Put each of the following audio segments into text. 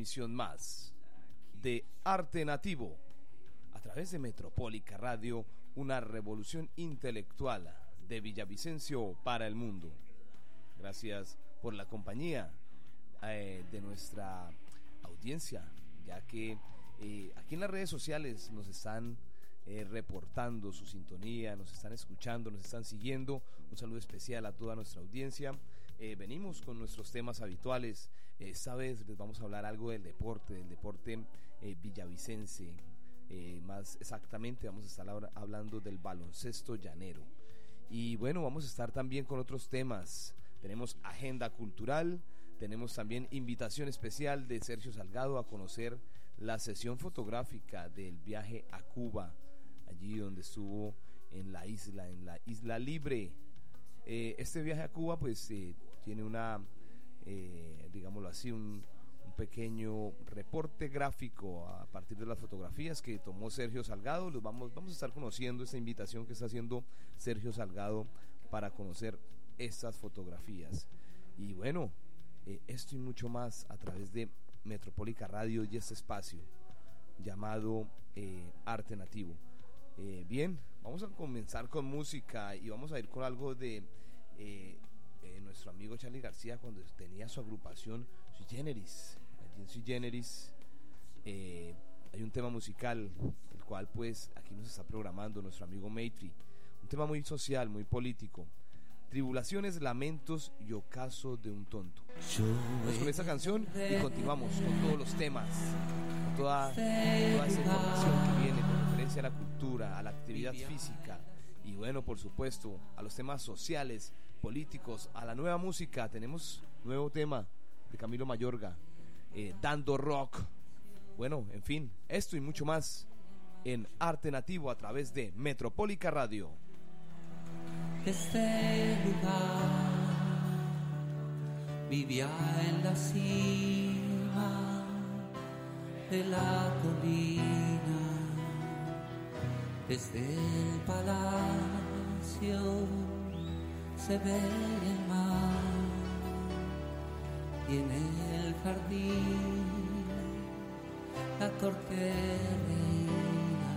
emisión más de Arte Nativo a través de Metropólica Radio, una revolución intelectual de Villavicencio para el mundo. Gracias por la compañía eh, de nuestra audiencia, ya que eh, aquí en las redes sociales nos están eh, reportando su sintonía, nos están escuchando, nos están siguiendo. Un saludo especial a toda nuestra audiencia. Venimos con nuestros temas habituales. Esta vez les vamos a hablar algo del deporte, del deporte eh, villavicense. más exactamente vamos a estar hablando del baloncesto llanero. Y bueno, vamos a estar también con otros temas. Tenemos agenda cultural, tenemos también invitación especial de Sergio Salgado a conocer la sesión fotográfica del viaje a Cuba allí donde estuvo en la isla, en la isla libre. Eh, este viaje a Cuba pues eh, tiene una, eh, digámoslo así, un, pequeño reporte gráfico a partir de las fotografías que tomó Sergio Salgado. Los vamos, vamos a estar conociendo esta invitación que está haciendo Sergio Salgado para conocer estas fotografías. Y bueno, esto y mucho más a través de Metropólica Radio y este espacio llamado Arte Nativo. Eh, bien, vamos a comenzar con música y vamos a ir con algo de eh, eh, nuestro amigo Charlie García cuando tenía su agrupación Sui Generis. Allí en Sui Generis hay un tema musical, el cual pues aquí nos está programando nuestro amigo Maitri. Un tema muy social, muy político. Tribulaciones, lamentos y ocaso de un tonto. Vamos con esta canción y continuamos con todos los temas, con toda, toda esa información que viene a la cultura, a la actividad física y bueno, por supuesto, a los temas sociales, políticos, a la nueva música. Tenemos nuevo tema de Camilo Mayorga, eh, Dando Rock. Bueno, en fin, esto y mucho más en Arte Nativo a través de Metropólica Radio. Este lugar vivía en la cima de la colina desde el palacio se ve el mar y en el jardín la corte reina.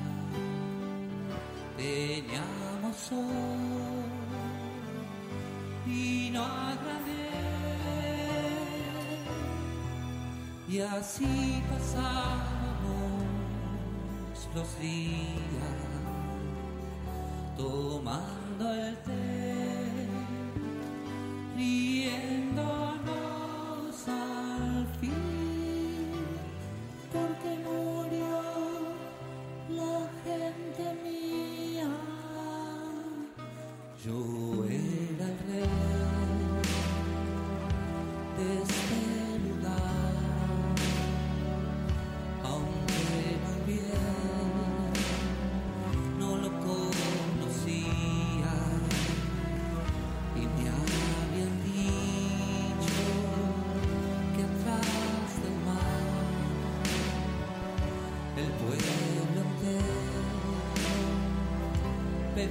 Teníamos sol y no agradé y así pasamos los días tomando el té, the end.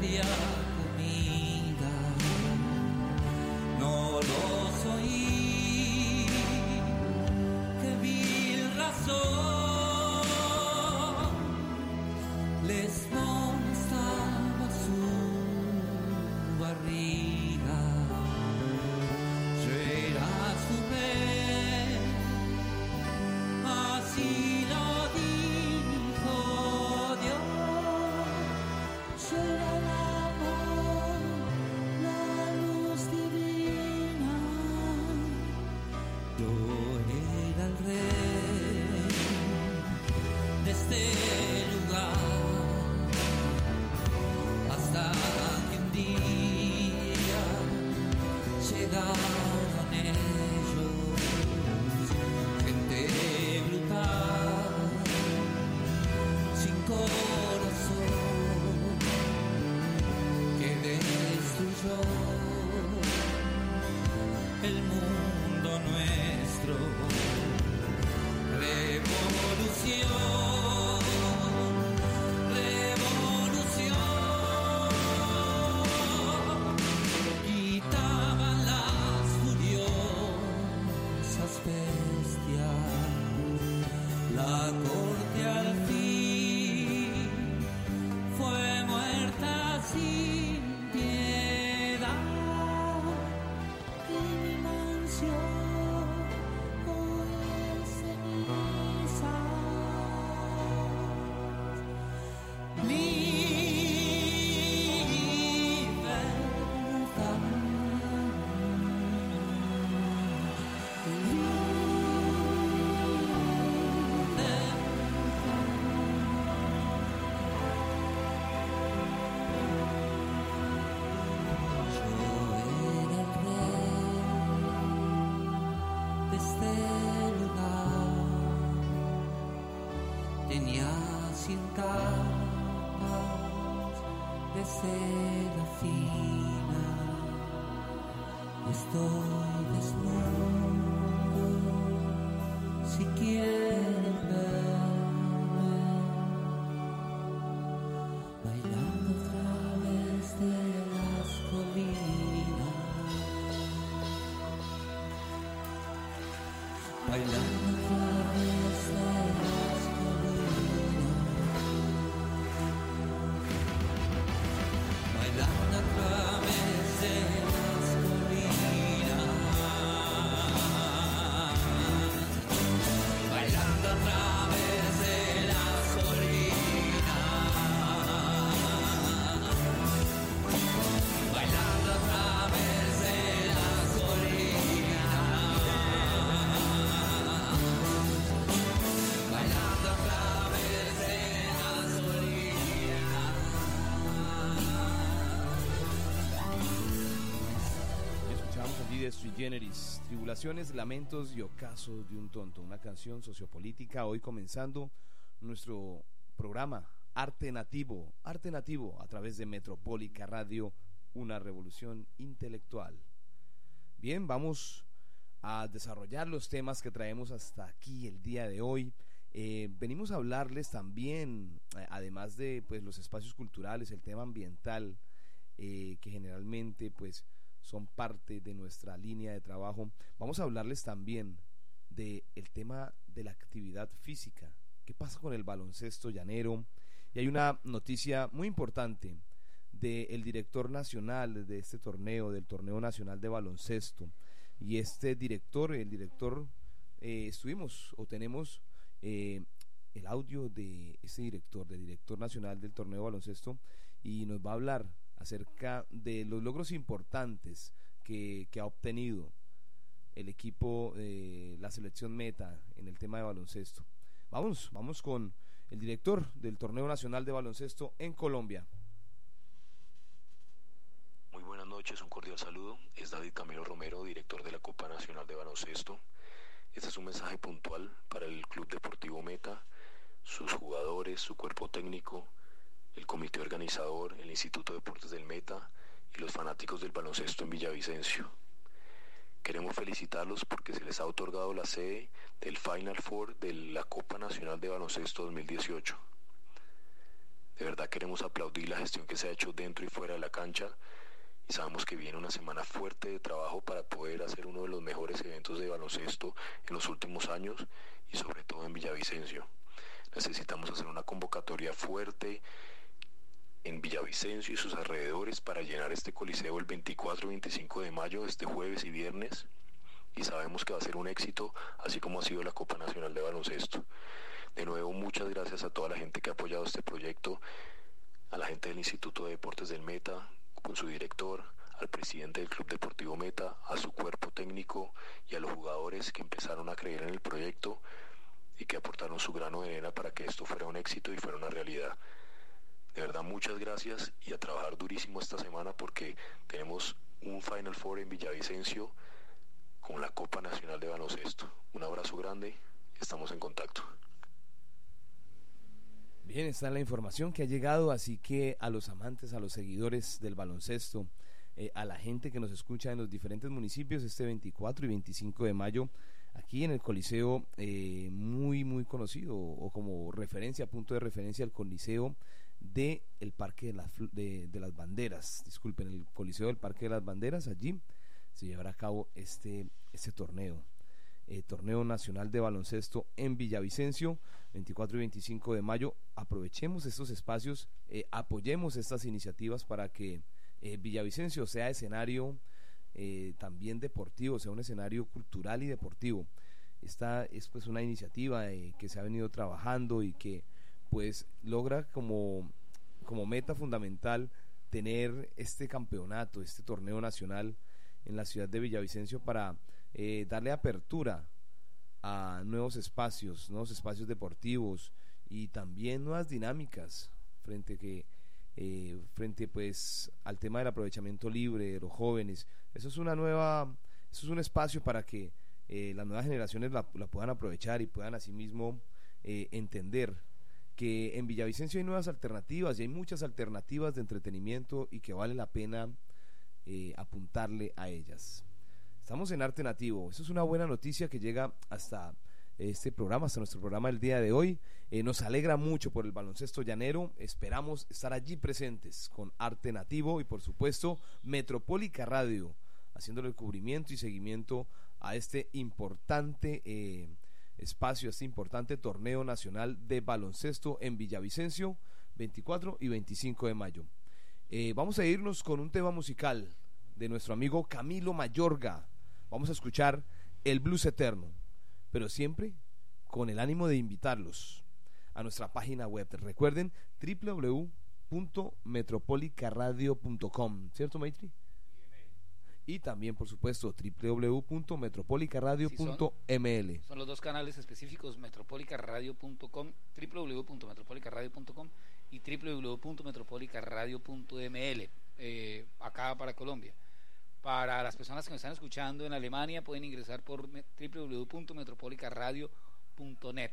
Yeah. De seda fina. Estoy desnudo si quieren verme bailando a través de las colinas. Bailando Generis, Tribulaciones, Lamentos y Ocasos de un Tonto, una canción sociopolítica. Hoy comenzando nuestro programa Arte Nativo, Arte Nativo a través de Metropólica Radio, una revolución intelectual. Bien, vamos a desarrollar los temas que traemos hasta aquí el día de hoy. Eh, venimos a hablarles también, eh, además de pues, los espacios culturales, el tema ambiental, eh, que generalmente pues son parte de nuestra línea de trabajo. Vamos a hablarles también del el tema de la actividad física. ¿Qué pasa con el baloncesto llanero? Y hay una noticia muy importante del director nacional de este torneo, del torneo nacional de baloncesto. Y este director, el director, eh, estuvimos o tenemos eh, el audio de ese director, del director nacional del torneo de baloncesto, y nos va a hablar acerca de los logros importantes que, ha obtenido el equipo, eh, la selección meta en el tema de baloncesto. Vamos, vamos con el director del torneo nacional de baloncesto en Colombia. Muy buenas noches, un cordial saludo. Es David Camilo Romero, director de la Copa Nacional de Baloncesto. Este es un mensaje puntual para el Club Deportivo Meta, sus jugadores, su cuerpo técnico, el comité organizador, el Instituto de Deportes del Meta y los fanáticos del baloncesto en Villavicencio. Queremos felicitarlos porque se les ha otorgado la sede del Final Four de la Copa Nacional de Baloncesto 2018. De verdad queremos aplaudir la gestión que se ha hecho dentro y fuera de la cancha y sabemos que viene una semana fuerte de trabajo para poder hacer uno de los mejores eventos de baloncesto en los últimos años y sobre todo en Villavicencio. Necesitamos hacer una convocatoria fuerte en Villavicencio y sus alrededores para llenar este coliseo el 24 y 25 de mayo, este jueves y viernes. Y sabemos que va a ser un éxito, así como ha sido la Copa Nacional de Baloncesto. De nuevo, muchas gracias a toda la gente que ha apoyado este proyecto, a la gente del Instituto de Deportes del Meta, con su director, al presidente del Club Deportivo Meta, a su cuerpo técnico y a los jugadores que empezaron a creer en el proyecto y que aportaron su grano de arena para que esto fuera un éxito y fuera una realidad. De verdad, muchas gracias y a trabajar durísimo esta semana porque tenemos un Final Four en Villavicencio con la Copa Nacional de Baloncesto. Un abrazo grande, estamos en contacto. Bien, está la información que ha llegado, así que a los amantes, a los seguidores del baloncesto, eh, a la gente que nos escucha en los diferentes municipios este 24 y 25 de mayo, aquí en el Coliseo, eh, muy, muy conocido, o como referencia, punto de referencia al Coliseo de el Parque de las, de, de las Banderas, disculpen, el Coliseo del Parque de las Banderas, allí se llevará a cabo este, este torneo. eh, torneo nacional de baloncesto en Villavicencio, 24 y 25 de mayo. Aprovechemos estos espacios, eh, apoyemos estas iniciativas para que eh, Villavicencio sea escenario también deportivo, sea un escenario cultural y deportivo. Esta es pues una iniciativa que se ha venido trabajando y que pues logra como, como meta fundamental tener este campeonato, este torneo nacional en la ciudad de Villavicencio para eh, darle apertura a nuevos espacios, nuevos espacios deportivos y también nuevas dinámicas frente que eh, frente pues al tema del aprovechamiento libre de los jóvenes. Eso es una nueva, eso es un espacio para que eh, las nuevas generaciones la, la puedan aprovechar y puedan asimismo eh, entender que en Villavicencio hay nuevas alternativas y hay muchas alternativas de entretenimiento y que vale la pena eh, apuntarle a ellas. Estamos en Arte Nativo, eso es una buena noticia que llega hasta este programa, hasta nuestro programa el día de hoy. Eh, nos alegra mucho por el baloncesto llanero, esperamos estar allí presentes con Arte Nativo y por supuesto Metropólica Radio, haciéndole el cubrimiento y seguimiento a este importante... Eh, espacio este importante torneo nacional de baloncesto en Villavicencio, 24 y 25 de mayo. Eh, vamos a irnos con un tema musical de nuestro amigo Camilo Mayorga. Vamos a escuchar el blues eterno, pero siempre con el ánimo de invitarlos a nuestra página web. Recuerden www.metropolicaradio.com, ¿cierto, Maitri? Y también, por supuesto, www.metropolicaradio.ml. son, los dos canales específicos, metropolicaradio.com, www.metropolicaradio.com y www.metropolicaradio.ml, eh, acá para Colombia. Para las personas que me están escuchando en Alemania, pueden ingresar por www.metropolicaradio.net.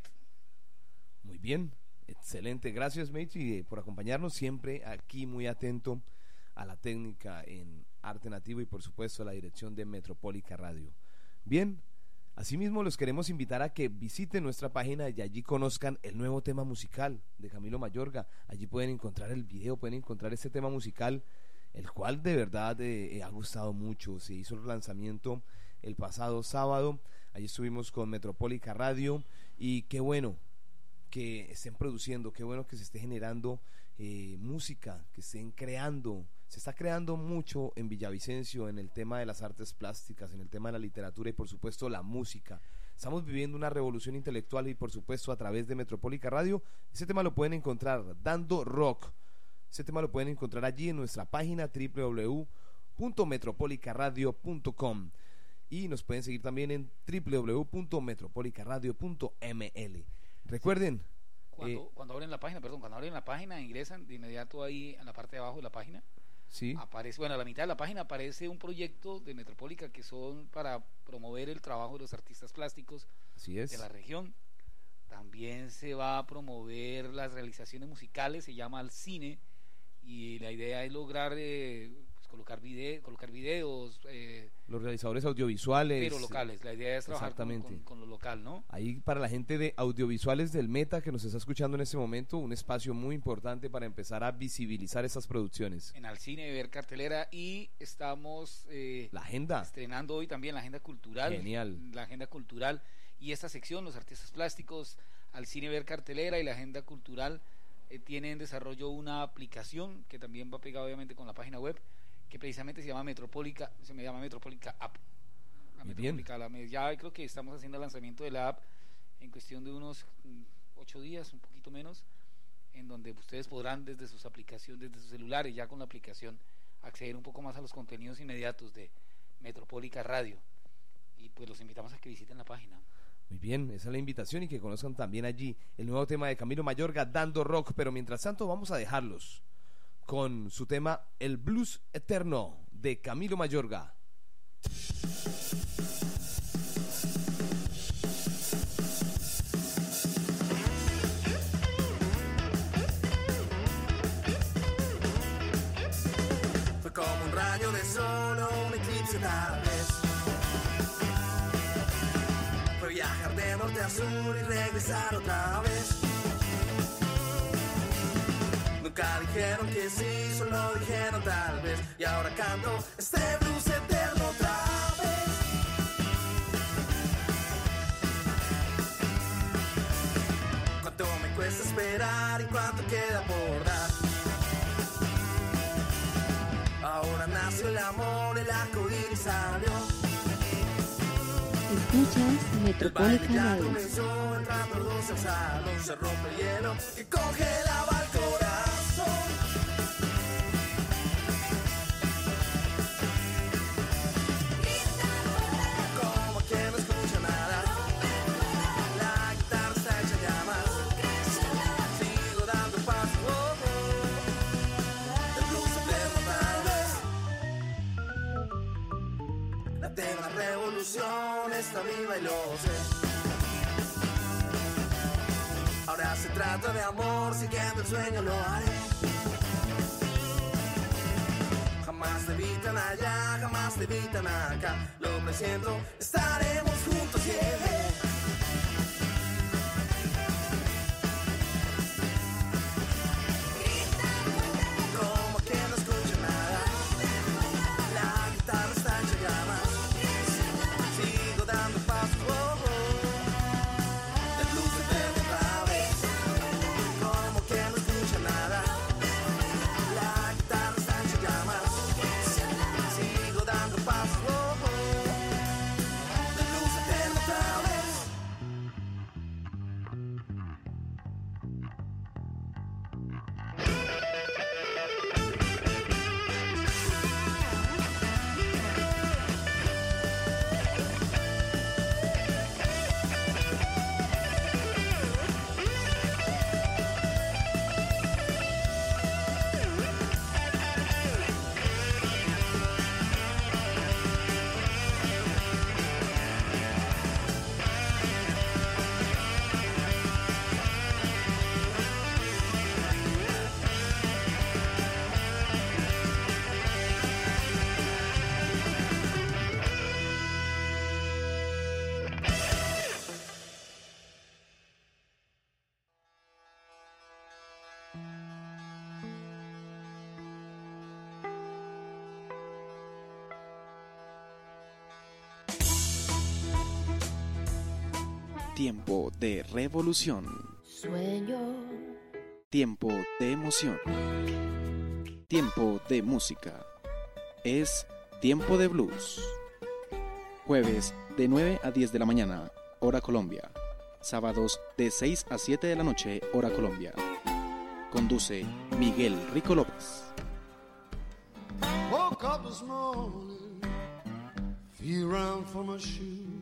Muy bien, excelente. Gracias, Meitri, por acompañarnos siempre aquí muy atento a la técnica en Arte Nativo y por supuesto la dirección de Metropólica Radio. Bien, asimismo los queremos invitar a que visiten nuestra página y allí conozcan el nuevo tema musical de Camilo Mayorga. Allí pueden encontrar el video, pueden encontrar este tema musical, el cual de verdad eh, eh, ha gustado mucho. Se hizo el lanzamiento el pasado sábado, allí estuvimos con Metropólica Radio y qué bueno que estén produciendo, qué bueno que se esté generando eh, música, que estén creando se está creando mucho en Villavicencio en el tema de las artes plásticas, en el tema de la literatura y por supuesto la música. Estamos viviendo una revolución intelectual y por supuesto a través de Metropólica Radio. Ese tema lo pueden encontrar dando rock. Ese tema lo pueden encontrar allí en nuestra página www.metropolicaradio.com y nos pueden seguir también en www.metropolicaradio.ml. Recuerden, cuando, eh, cuando abren la página, perdón, cuando abren la página, ingresan de inmediato ahí en la parte de abajo de la página Aparece, bueno, a la mitad de la página aparece un proyecto de Metropólica que son para promover el trabajo de los artistas plásticos de la región. También se va a promover las realizaciones musicales, se llama al cine y la idea es lograr eh, colocar, video, colocar videos. Eh, los realizadores audiovisuales. Pero locales, la idea es trabajar con, lo local, ¿no? Ahí para la gente de audiovisuales del Meta que nos está escuchando en este momento, un espacio muy importante para empezar a visibilizar esas producciones. En Alcine ver cartelera y estamos... Eh, la agenda. Estrenando hoy también la agenda cultural. Genial. La agenda cultural y esta sección, los artistas plásticos, al cine ver cartelera y la agenda cultural eh, tiene en desarrollo una aplicación que también va pegada obviamente con la página web que precisamente se llama Metropólica, se me llama Metropólica App. ya creo que estamos haciendo el lanzamiento de la app en cuestión de unos mm, ocho días, un poquito menos, en donde ustedes podrán desde sus aplicaciones, desde sus celulares, ya con la aplicación, acceder un poco más a los contenidos inmediatos de Metropólica Radio. Y pues los invitamos a que visiten la página. Muy bien, esa es la invitación y que conozcan también allí el nuevo tema de Camilo Mayorga, Dando Rock, pero mientras tanto vamos a dejarlos con su tema El Blues Eterno de Camilo Mayorga. Fue como un rayo de sol o un eclipse tal vez. Fue viajar de norte a sur y regresar otra vez. Nunca dijeron que sí, solo dijeron tal vez. Y ahora canto este blues eterno otra vez. Cuánto me cuesta esperar y cuánto queda por dar. Ahora nació el amor, el arco iris salió. Escuchas Metropolitana Ya comenzó, entrando todos al salón, se rompe el hielo que congelaba el corazón. Está viva y lo sé. Ahora se trata de amor, siguiendo el sueño lo haré. Jamás te evitan allá, jamás te evitan acá. Lo presiento, estaremos juntos, yeah. De revolución. Sueño, Tiempo de emoción. Tiempo de música. Es Tiempo de Blues. Jueves de 9 a 10 de la mañana, hora Colombia. Sábados de 6 a 7 de la noche, hora Colombia. Conduce Miguel Rico López. Woke up this morning, feel around for my shoe.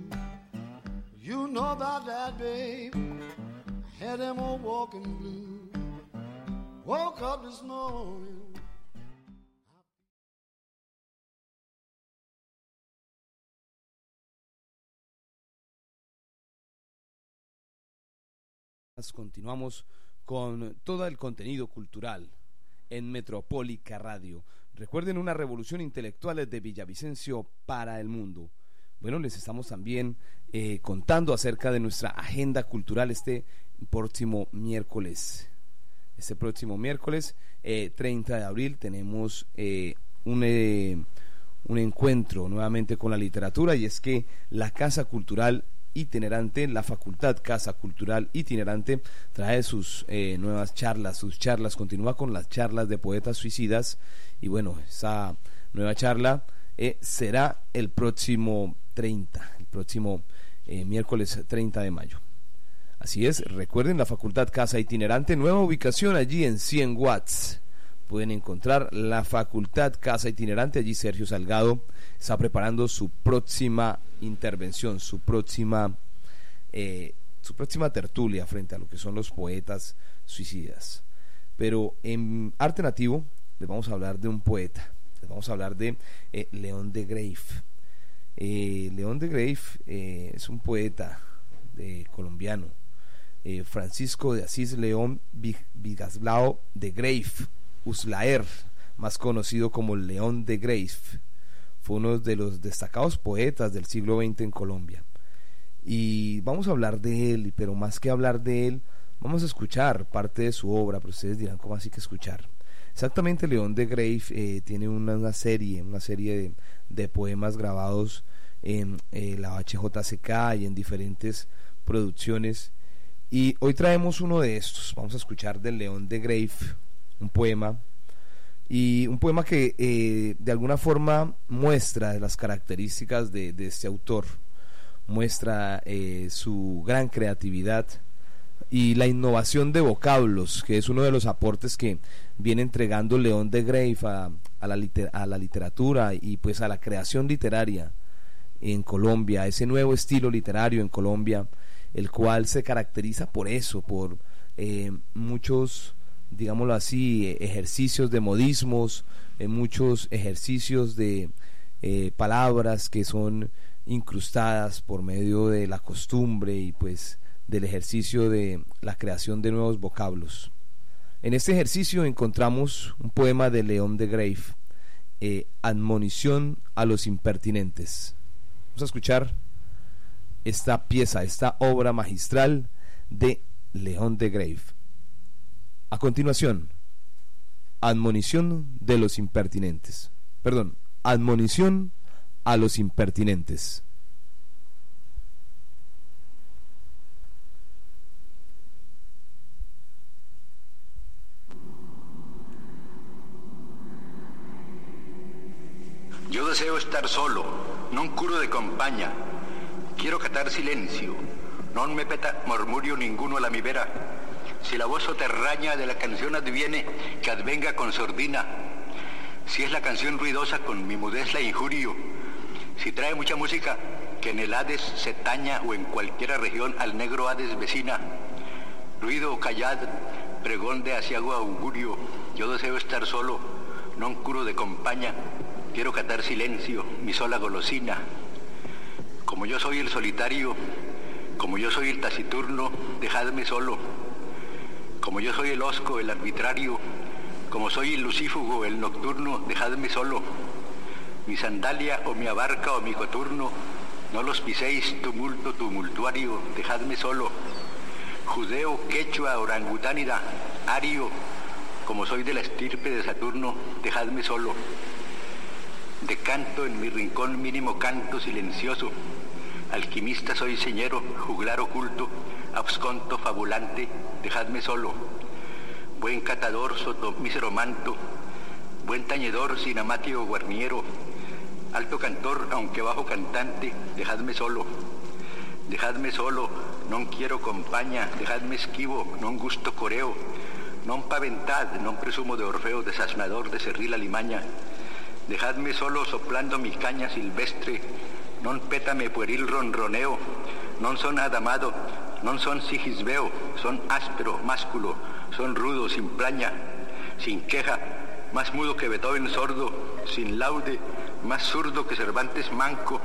You know about that, babe. Walking blue. Woke up this morning. Continuamos con todo el contenido cultural en Metropólica Radio. Recuerden una revolución intelectual de Villavicencio para el mundo. Bueno, les estamos también eh, contando acerca de nuestra agenda cultural este próximo miércoles. Este próximo miércoles, eh, 30 de abril, tenemos eh, un, eh, un encuentro nuevamente con la literatura y es que la Casa Cultural itinerante, la Facultad Casa Cultural itinerante trae sus nuevas charlas, sus charlas, continúa con las charlas de poetas suicidas y bueno, esa nueva charla será el próximo 30, el próximo eh, miércoles 30 de mayo. Así es, recuerden la Facultad Casa Itinerante, nueva ubicación allí en 100 watts. Pueden encontrar la Facultad Casa Itinerante, allí Sergio Salgado está preparando su próxima intervención, su próxima, eh, su próxima tertulia frente a lo que son los poetas suicidas. Pero en arte nativo les vamos a hablar de un poeta, les vamos a hablar de eh, León de Greif. Eh, León de Greif eh, es un poeta eh, colombiano, eh, Francisco de Asís León Vi- Vigaslao de Greif, Uslaer, más conocido como León de Greif fue uno de los destacados poetas del siglo XX en Colombia. Y vamos a hablar de él, pero más que hablar de él, vamos a escuchar parte de su obra, pero ustedes dirán, ¿cómo así que escuchar? Exactamente, León de Grave eh, tiene una, serie, una serie de, de poemas grabados en eh, la HJCK y en diferentes producciones. Y hoy traemos uno de estos. Vamos a escuchar del León de Grave, un poema y un poema que eh, de alguna forma muestra las características de, de este autor, muestra eh, su gran creatividad y la innovación de vocablos, que es uno de los aportes que viene entregando León de Grave a, a la, a la literatura y pues a la creación literaria en Colombia, ese nuevo estilo literario en Colombia, el cual se caracteriza por eso, por eh, muchos, digámoslo así, ejercicios de modismos, eh, muchos ejercicios de eh, palabras que son incrustadas por medio de la costumbre y pues del ejercicio de la creación de nuevos vocablos. En este ejercicio encontramos un poema de León de Grave, eh, Admonición a los impertinentes. Vamos a escuchar esta pieza, esta obra magistral de León de Grave. A continuación, Admonición de los impertinentes. Perdón, Admonición a los impertinentes. Yo estar solo, non curo de compaña. Quiero catar silencio, non me peta murmurio ninguno a la mi vera. Si la voz soterraña de la canción adviene, que advenga con sordina. Si es la canción ruidosa, con mi mudez la injurio. Si trae mucha música, que en el Hades se taña o en cualquiera región al negro Hades vecina. Ruido callad, pregón de asiago augurio. Yo deseo estar solo, non curo de compaña. Quiero catar silencio, mi sola golosina. Como yo soy el solitario, como yo soy el taciturno, dejadme solo. Como yo soy el osco, el arbitrario, como soy el lucífugo, el nocturno, dejadme solo. Mi sandalia o mi abarca o mi coturno, no los piséis, tumulto tumultuario, dejadme solo. Judeo, quechua, orangutánida, ario, como soy de la estirpe de Saturno, dejadme solo. De canto en mi rincón mínimo canto silencioso. Alquimista soy señero, juglar oculto, absconto fabulante, dejadme solo. Buen catador soto mísero manto, buen tañedor sin amatio guarniero, alto cantor aunque bajo cantante, dejadme solo. Dejadme solo, non quiero compaña, dejadme esquivo, non gusto coreo, non paventad, non presumo de Orfeo, desasnador de cerril alimaña. Dejadme solo soplando mi caña silvestre, non pétame pueril ronroneo, non son adamado, non son sigisbeo, son áspero, másculo, son rudo, sin plaña, sin queja, más mudo que Beethoven sordo, sin laude, más zurdo que Cervantes manco,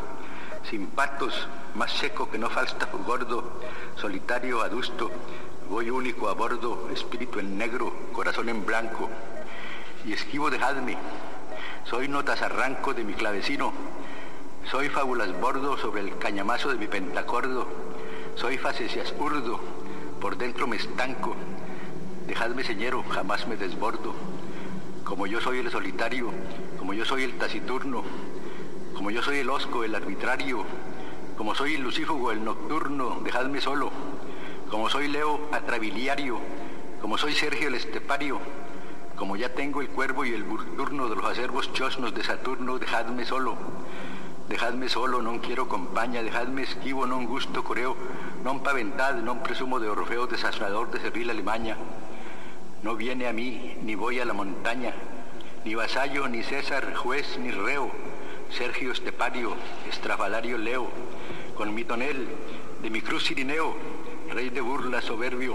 sin patos, más seco que no Falstaff gordo, solitario, adusto, voy único a bordo, espíritu en negro, corazón en blanco, y esquivo dejadme, soy notas arranco de mi clavecino, soy fábulas bordo sobre el cañamazo de mi pentacordo, soy facecias urdo, por dentro me estanco, dejadme señero, jamás me desbordo, como yo soy el solitario, como yo soy el taciturno, como yo soy el osco, el arbitrario, como soy el lucífugo, el nocturno, dejadme solo, como soy Leo atrabiliario, como soy Sergio el estepario, como ya tengo el cuervo y el burturno de los acervos chosnos de Saturno, dejadme solo. Dejadme solo, non quiero compaña, dejadme esquivo, non gusto coreo, non paventad, non presumo de Orfeo desasnador de servir la Alimaña. No viene a mí, ni voy a la montaña, ni vasallo, ni César, juez, ni reo, Sergio Estepario, estrafalario Leo, con mi tonel, de mi cruz Sirineo, rey de burla soberbio,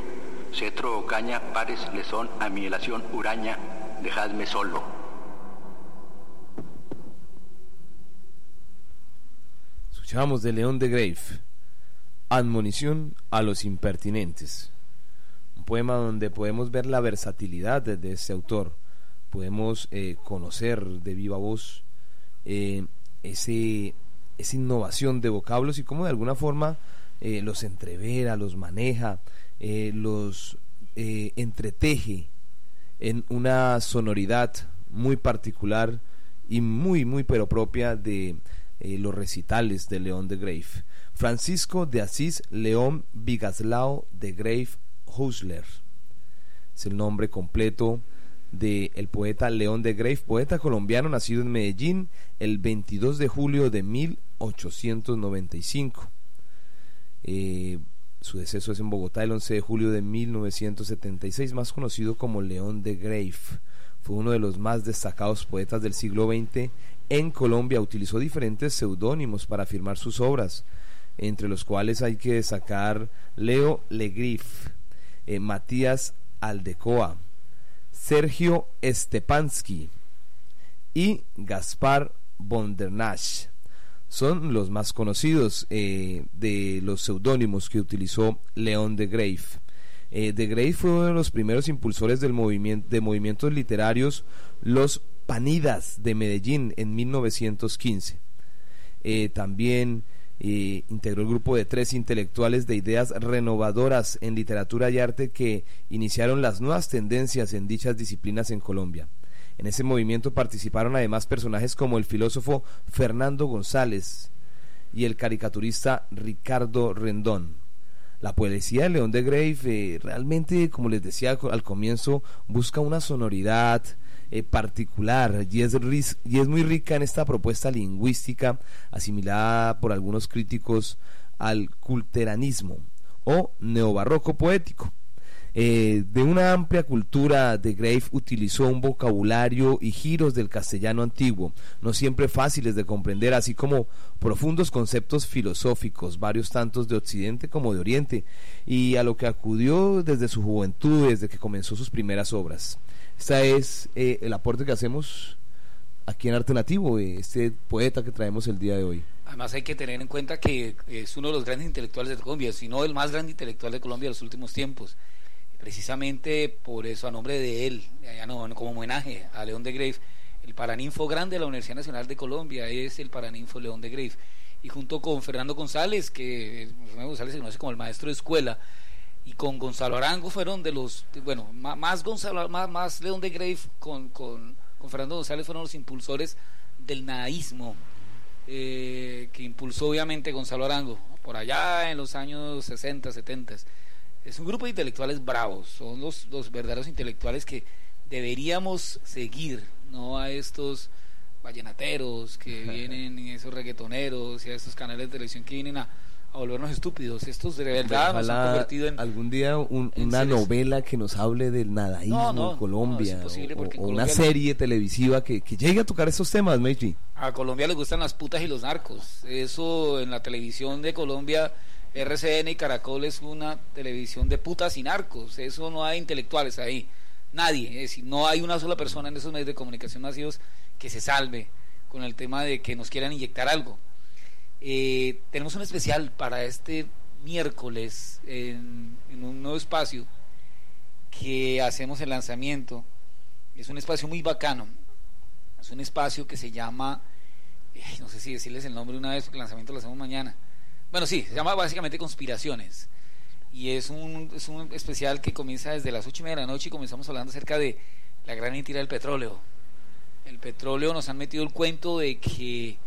cetro o caña, pares le son a mi elación uraña, dejadme solo. Escuchamos de León de Grave, Admonición a los impertinentes. Un poema donde podemos ver la versatilidad de, de este autor. Podemos eh, conocer de viva voz eh, ese, esa innovación de vocablos y cómo de alguna forma eh, los entrevera, los maneja, eh, los eh, entreteje en una sonoridad muy particular y muy, muy pero propia de eh, los recitales de León de Grave. Francisco de Asís León Vigaslao de Grave Husler. Es el nombre completo del el poeta León de Grave, poeta colombiano nacido en Medellín el 22 de julio de 1895. Eh, su deceso es en Bogotá el 11 de julio de 1976, más conocido como León de Grave. Fue uno de los más destacados poetas del siglo XX en Colombia. Utilizó diferentes seudónimos para firmar sus obras, entre los cuales hay que destacar Leo Legrif, eh, Matías Aldecoa, Sergio Stepansky y Gaspar Bondernach. Son los más conocidos eh, de los seudónimos que utilizó León de Grave. Eh, de Grave fue uno de los primeros impulsores del movimiento, de movimientos literarios Los Panidas de Medellín en 1915. Eh, también eh, integró el grupo de tres intelectuales de ideas renovadoras en literatura y arte que iniciaron las nuevas tendencias en dichas disciplinas en Colombia. En ese movimiento participaron además personajes como el filósofo Fernando González y el caricaturista Ricardo Rendón. La poesía de León de Grave eh, realmente, como les decía al- comienzo, busca una sonoridad eh, particular y es, y es muy rica en esta propuesta lingüística asimilada por algunos críticos al culteranismo o neobarroco poético. Eh, de una amplia cultura, de Grave utilizó un vocabulario y giros del castellano antiguo, no siempre fáciles de comprender, así como profundos conceptos filosóficos, varios tantos de Occidente como de Oriente, y a lo que acudió desde su juventud, desde que comenzó sus primeras obras. Este es eh, el aporte que hacemos aquí en Arte Nativo, eh, este poeta que traemos el día de hoy. Además hay que tener en cuenta que es uno de los grandes intelectuales de Colombia, si no el más grande intelectual de Colombia de los últimos tiempos. Precisamente por eso, a nombre de él, no, como homenaje a León de Grave, el paraninfo grande de la Universidad Nacional de Colombia es el paraninfo León de Grave. Y junto con Fernando González, que Fernando González se conoce como el maestro de escuela, y con Gonzalo Arango fueron de los, bueno, más, Gonzalo, más, León de Grave con, con, con Fernando González fueron los impulsores del nadaísmo, eh, que impulsó obviamente Gonzalo Arango, por allá en los años 60, 70. Es un grupo de intelectuales bravos, son los, los verdaderos intelectuales que deberíamos seguir, no a estos vallenateros que vienen, y esos reggaetoneros y a estos canales de televisión que vienen a, a volvernos estúpidos. Estos de verdad nos han convertido en... algún día un- en una novela que nos hable del nadaísmo No, no, en Colombia no, o- una serie televisiva que, que llegue a tocar esos temas, Meiji. A Colombia les gustan las putas y los narcos. Eso en la televisión de Colombia, RCN y Caracol es una televisión de putas y narcos. Eso no hay intelectuales ahí. Nadie. Es decir, no hay una sola persona en esos medios de comunicación masivos que se salve con el tema de que nos quieran inyectar algo. Eh, tenemos un especial para este miércoles en, un nuevo espacio que hacemos el lanzamiento. Es un espacio muy bacano. Es un espacio que se llama, eh, no sé si decirles el nombre una vez, porque el lanzamiento lo hacemos mañana. Bueno, sí, se llama básicamente Conspiraciones. Y es un, es un especial que comienza desde las ocho y media de la noche y comenzamos hablando acerca de la gran mentira del petróleo. El petróleo nos han metido el cuento de que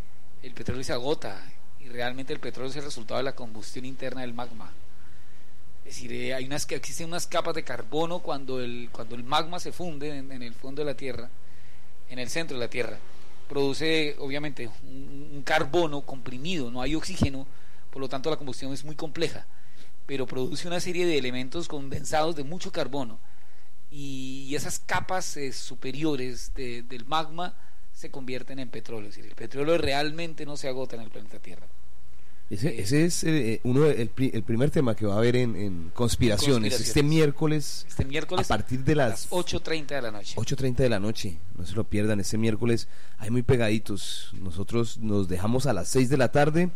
el petróleo se agota y realmente el petróleo es el resultado de la combustión interna del magma. Es decir, eh, hay unas, existen unas capas de carbono cuando el, cuando el magma se funde en, en el fondo de la Tierra, en el centro de la Tierra. Produce, obviamente, un, un carbono comprimido, no hay oxígeno, por lo tanto la combustión es muy compleja, pero produce una serie de elementos condensados de mucho carbono. Y, esas capas eh, superiores de- del magma se convierten en petróleo. Es decir, el petróleo realmente no se agota en el planeta Tierra. Ese, ese es eh, uno de- el, el primer tema que va a haber en, en conspiraciones, Conspiraciones. este miércoles Este miércoles a partir de las las 8.30 de la noche. 8.30 de la noche, no se lo pierdan, este miércoles hay muy pegaditos, nosotros nos dejamos a las 6 de la tarde,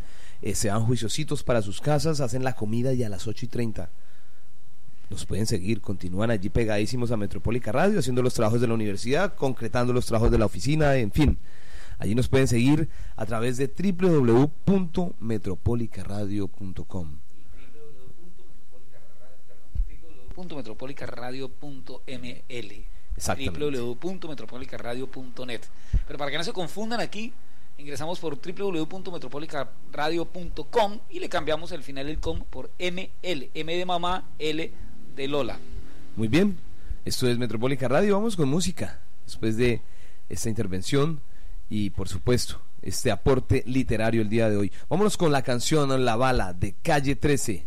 eh, se van juiciositos para sus casas, hacen la comida y a las 8 y 30 nos pueden seguir, continúan allí pegadísimos a Metropólica Radio, haciendo los trabajos de la universidad, concretando los trabajos de la oficina, en fin. Allí nos pueden seguir a través de www.metropolicaradio.com. www.metropolicaradio.ml www.metropolicaradio.net Pero para que no se confundan aquí, ingresamos por www.metropolicaradio.com y le cambiamos el final del com por ML, M de mamá, L de Lola. Muy bien, esto es Metropólica Radio, vamos con música, después de esta intervención y por supuesto este aporte literario el día de hoy. Vámonos con la canción La Bala de Calle 13.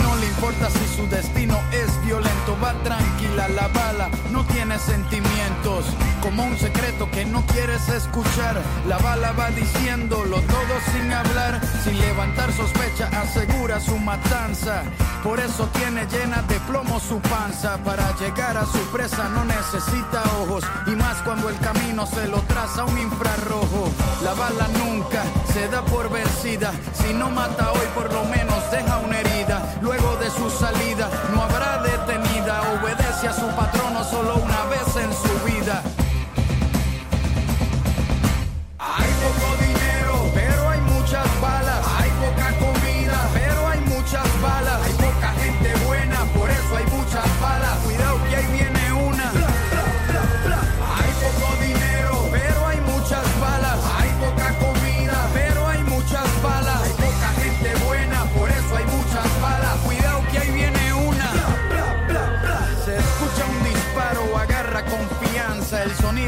Le importa si su destino es violento, va tranquila la bala, no tiene sentimientos, como un secreto que no quieres escuchar. La bala va diciéndolo todo sin hablar, sin levantar sospecha, asegura su matanza. Por eso tiene llena de plomo su panza, para llegar a su presa no necesita ojos, y más cuando el camino se lo traza un infrarrojo. La bala nunca se da por vencida, si no mata hoy por lo menos deja una herida. Luego de su salida no habrá detenida, obedece a su patrono solo una vez en su vida.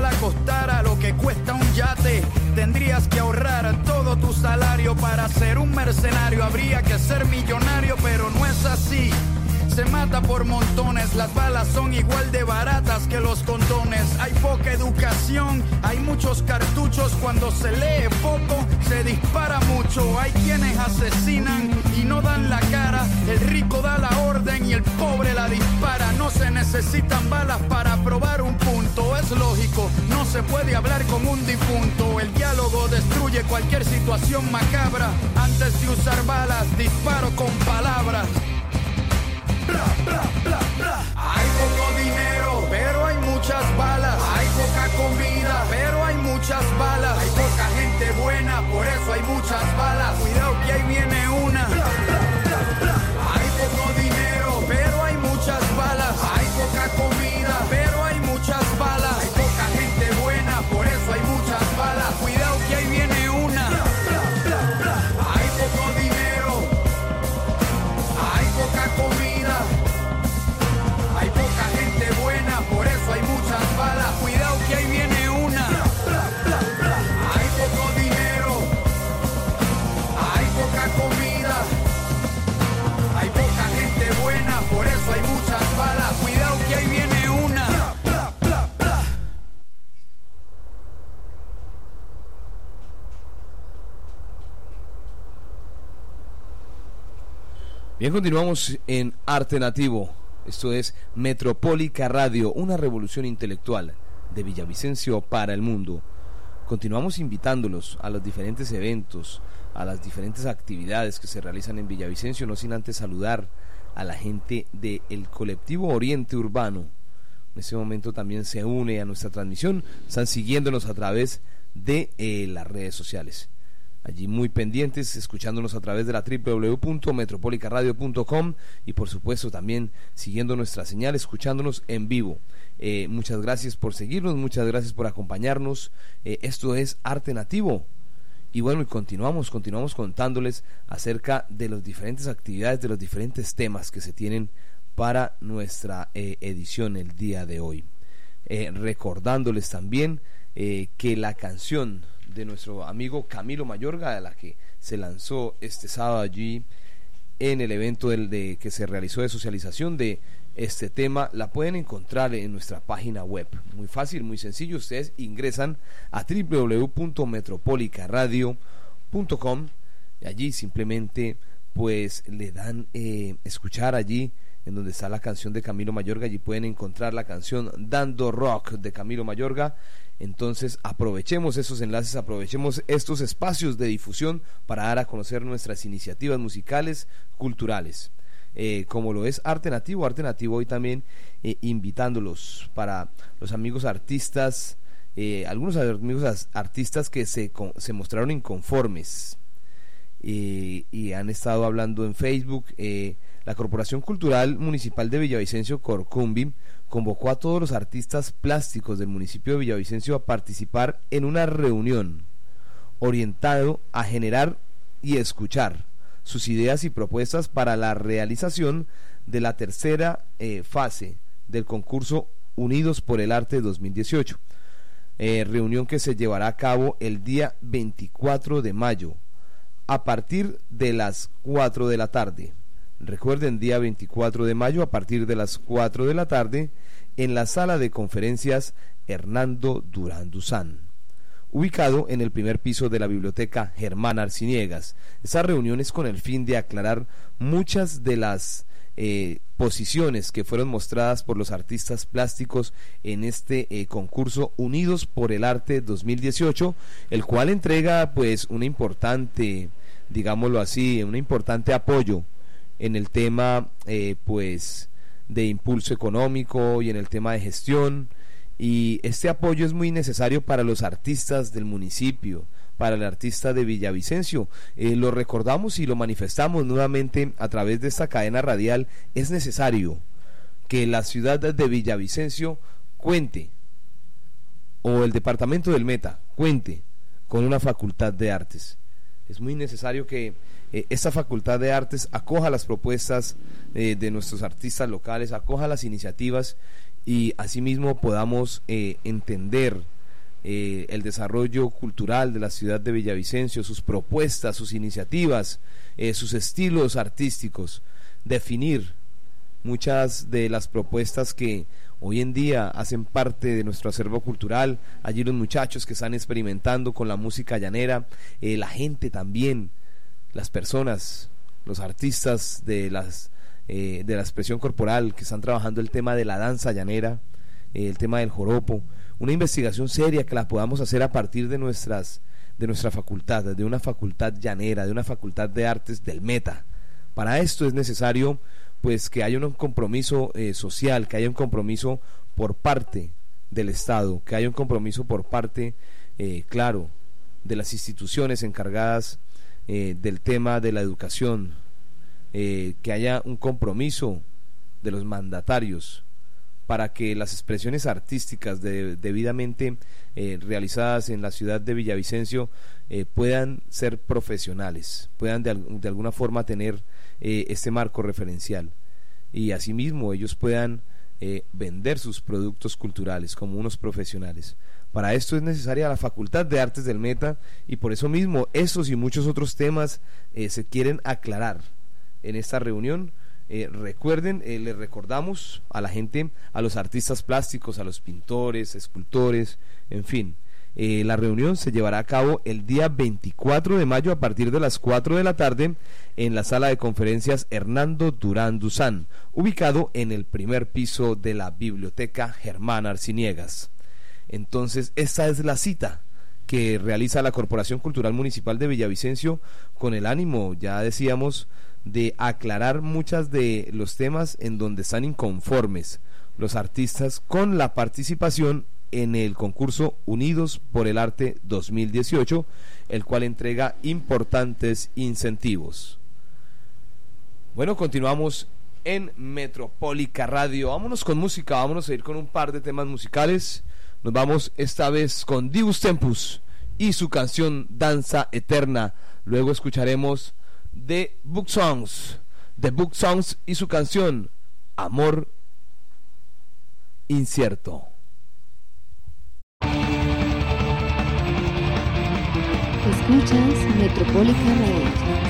Bala lo que cuesta un yate. Tendrías que ahorrar todo tu salario para ser un mercenario. Habría que ser millonario, pero no es así. Se mata por montones, las balas son igual de baratas que los condones. Hay poca educación, hay muchos cartuchos. Cuando se lee poco, se dispara mucho. Hay quienes asesinan y no dan la cara. El rico da la orden y el pobre la dispara. No se necesitan balas para probar un punto. Es lógico, no se puede hablar con un difunto. El diálogo destruye cualquier situación macabra. Antes de usar balas, disparo con palabras. Hay poco dinero, pero hay muchas balas. Hay poca comida, pero hay muchas balas. Continuamos en Arte Nativo. Esto es Metropólica Radio, una revolución intelectual de Villavicencio para el mundo. Continuamos invitándolos a los diferentes eventos, a las diferentes actividades que se realizan en Villavicencio, no sin antes saludar a la gente del colectivo Oriente Urbano. En este momento también se une a nuestra transmisión, están siguiéndonos a través de eh, las redes sociales allí muy pendientes, escuchándonos a través de la www.metropolicaradio.com y por supuesto también siguiendo nuestra señal, escuchándonos en vivo. Eh, muchas gracias por seguirnos, muchas gracias por acompañarnos. Eh, esto es Arte Nativo. Y bueno, y continuamos, continuamos contándoles acerca de las diferentes actividades, de los diferentes temas que se tienen para nuestra eh, edición el día de hoy. recordándoles también que la canción de nuestro amigo Camilo Mayorga, de la que se lanzó este sábado allí en el evento del, de, que se realizó de socialización de este tema, la pueden encontrar en nuestra página web. Muy fácil, muy sencillo. Ustedes ingresan a www.metropolicaradio.com y allí simplemente pues le dan eh, escuchar allí en donde está la canción de Camilo Mayorga. Allí pueden encontrar la canción Dando Rock de Camilo Mayorga. Entonces aprovechemos esos enlaces, aprovechemos estos espacios de difusión para dar a conocer nuestras iniciativas musicales, culturales. Eh, como lo es Arte Nativo, Arte Nativo hoy también eh, invitándolos para los amigos artistas, eh, algunos amigos artistas que se, se mostraron inconformes y han estado hablando en Facebook. la Corporación Cultural Municipal de Villavicencio, Corcumbi, convocó a todos los artistas plásticos del municipio de Villavicencio a participar en una reunión orientado a generar y escuchar sus ideas y propuestas para la realización de la tercera eh, fase del concurso Unidos por el Arte 2018. Eh, reunión que se llevará a cabo el día 24 de mayo a partir de las 4 de la tarde. Recuerden, día 24 de mayo a partir de las 4 de la tarde en la sala de conferencias Hernando Durán Duzán, ubicado en el primer piso de la biblioteca Germán Arciniegas. Esa reunión es con el fin de aclarar muchas de las eh, posiciones que fueron mostradas por los artistas plásticos en este eh, concurso Unidos por el Arte 2018, el cual entrega pues una importante, digámoslo así, un importante apoyo en el tema eh, pues de impulso económico y en el tema de gestión y este apoyo es muy necesario para los artistas del municipio para el artista de Villavicencio. Eh, lo recordamos y lo manifestamos nuevamente a través de esta cadena radial. Es necesario que la ciudad de Villavicencio cuente, o el departamento del Meta cuente con una facultad de artes. Es muy necesario que eh, esta facultad de artes acoja las propuestas eh, de nuestros artistas locales, acoja las iniciativas y asimismo podamos eh, entender el desarrollo cultural de la ciudad de Villavicencio, sus propuestas, sus iniciativas, sus estilos artísticos, definir muchas de las propuestas que hoy en día hacen parte de nuestro acervo cultural, allí los muchachos que están experimentando con la música llanera, la gente también las personas, los artistas de las eh, de la expresión corporal que están trabajando el tema de la danza llanera, eh, el tema del joropo, una investigación seria que la podamos hacer a partir de nuestras de nuestra facultad, de una facultad llanera, de una facultad de artes del meta. Para esto es necesario pues que haya un compromiso eh, social, que haya un compromiso por parte del Estado, que haya un compromiso por parte, claro, de las instituciones encargadas eh, del tema de la educación, eh, que haya un compromiso de los mandatarios para que las expresiones artísticas debidamente eh, realizadas en la ciudad de Villavicencio puedan ser profesionales, puedan de, de alguna forma tener este marco referencial y asimismo ellos puedan vender sus productos culturales como unos profesionales. Para esto es necesaria la Facultad de Artes del Meta y por eso mismo estos y muchos otros temas eh, se quieren aclarar en esta reunión. Eh, recuerden, eh, les recordamos a la gente, a los artistas plásticos, a los pintores, escultores, en fin. la reunión se llevará a cabo el día 24 de mayo a partir de las 4 de la tarde en la sala de conferencias Hernando Durán Duzán, ubicado en el primer piso de la Biblioteca Germán Arciniegas. Entonces, esta es la cita que realiza la Corporación Cultural Municipal de Villavicencio con el ánimo, ya decíamos, de aclarar muchas de los temas en donde están inconformes los artistas con la participación en el concurso Unidos por el Arte 2018, el cual entrega importantes incentivos. Bueno, continuamos en Metropólica Radio. Vámonos con música, vámonos a ir con un par de temas musicales. Nos vamos esta vez con Dius Tempus y su canción Danza Eterna. Luego escucharemos de Book Songs, de Book Songs y su canción Amor Incierto. Escuchas Metropolitan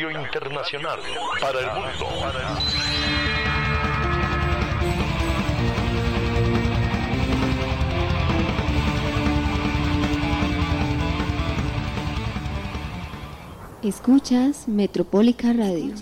Radio Internacional, para el mundo. Escuchas Metropólica Radio.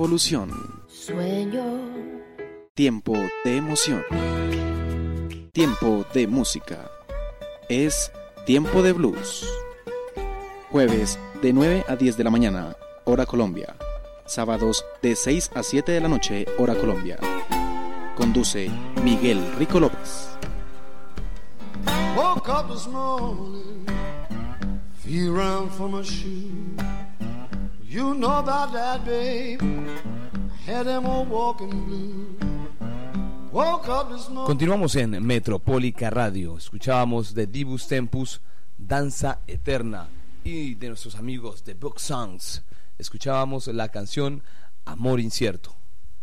De revolución. Sueño. Tiempo de emoción. Tiempo de música. Es tiempo de blues. Jueves de 9 a 10 de la mañana, hora Colombia. Sábados de 6 a 7 de la noche, hora Colombia. Conduce Miguel Rico López. Woke up this morning, feel around for my shoe. You know about that, babe. Continuamos en Metropólica Radio. Escuchábamos de Divus Tempus, Danza Eterna. Y de nuestros amigos de Book Songs, escuchábamos la canción Amor Incierto.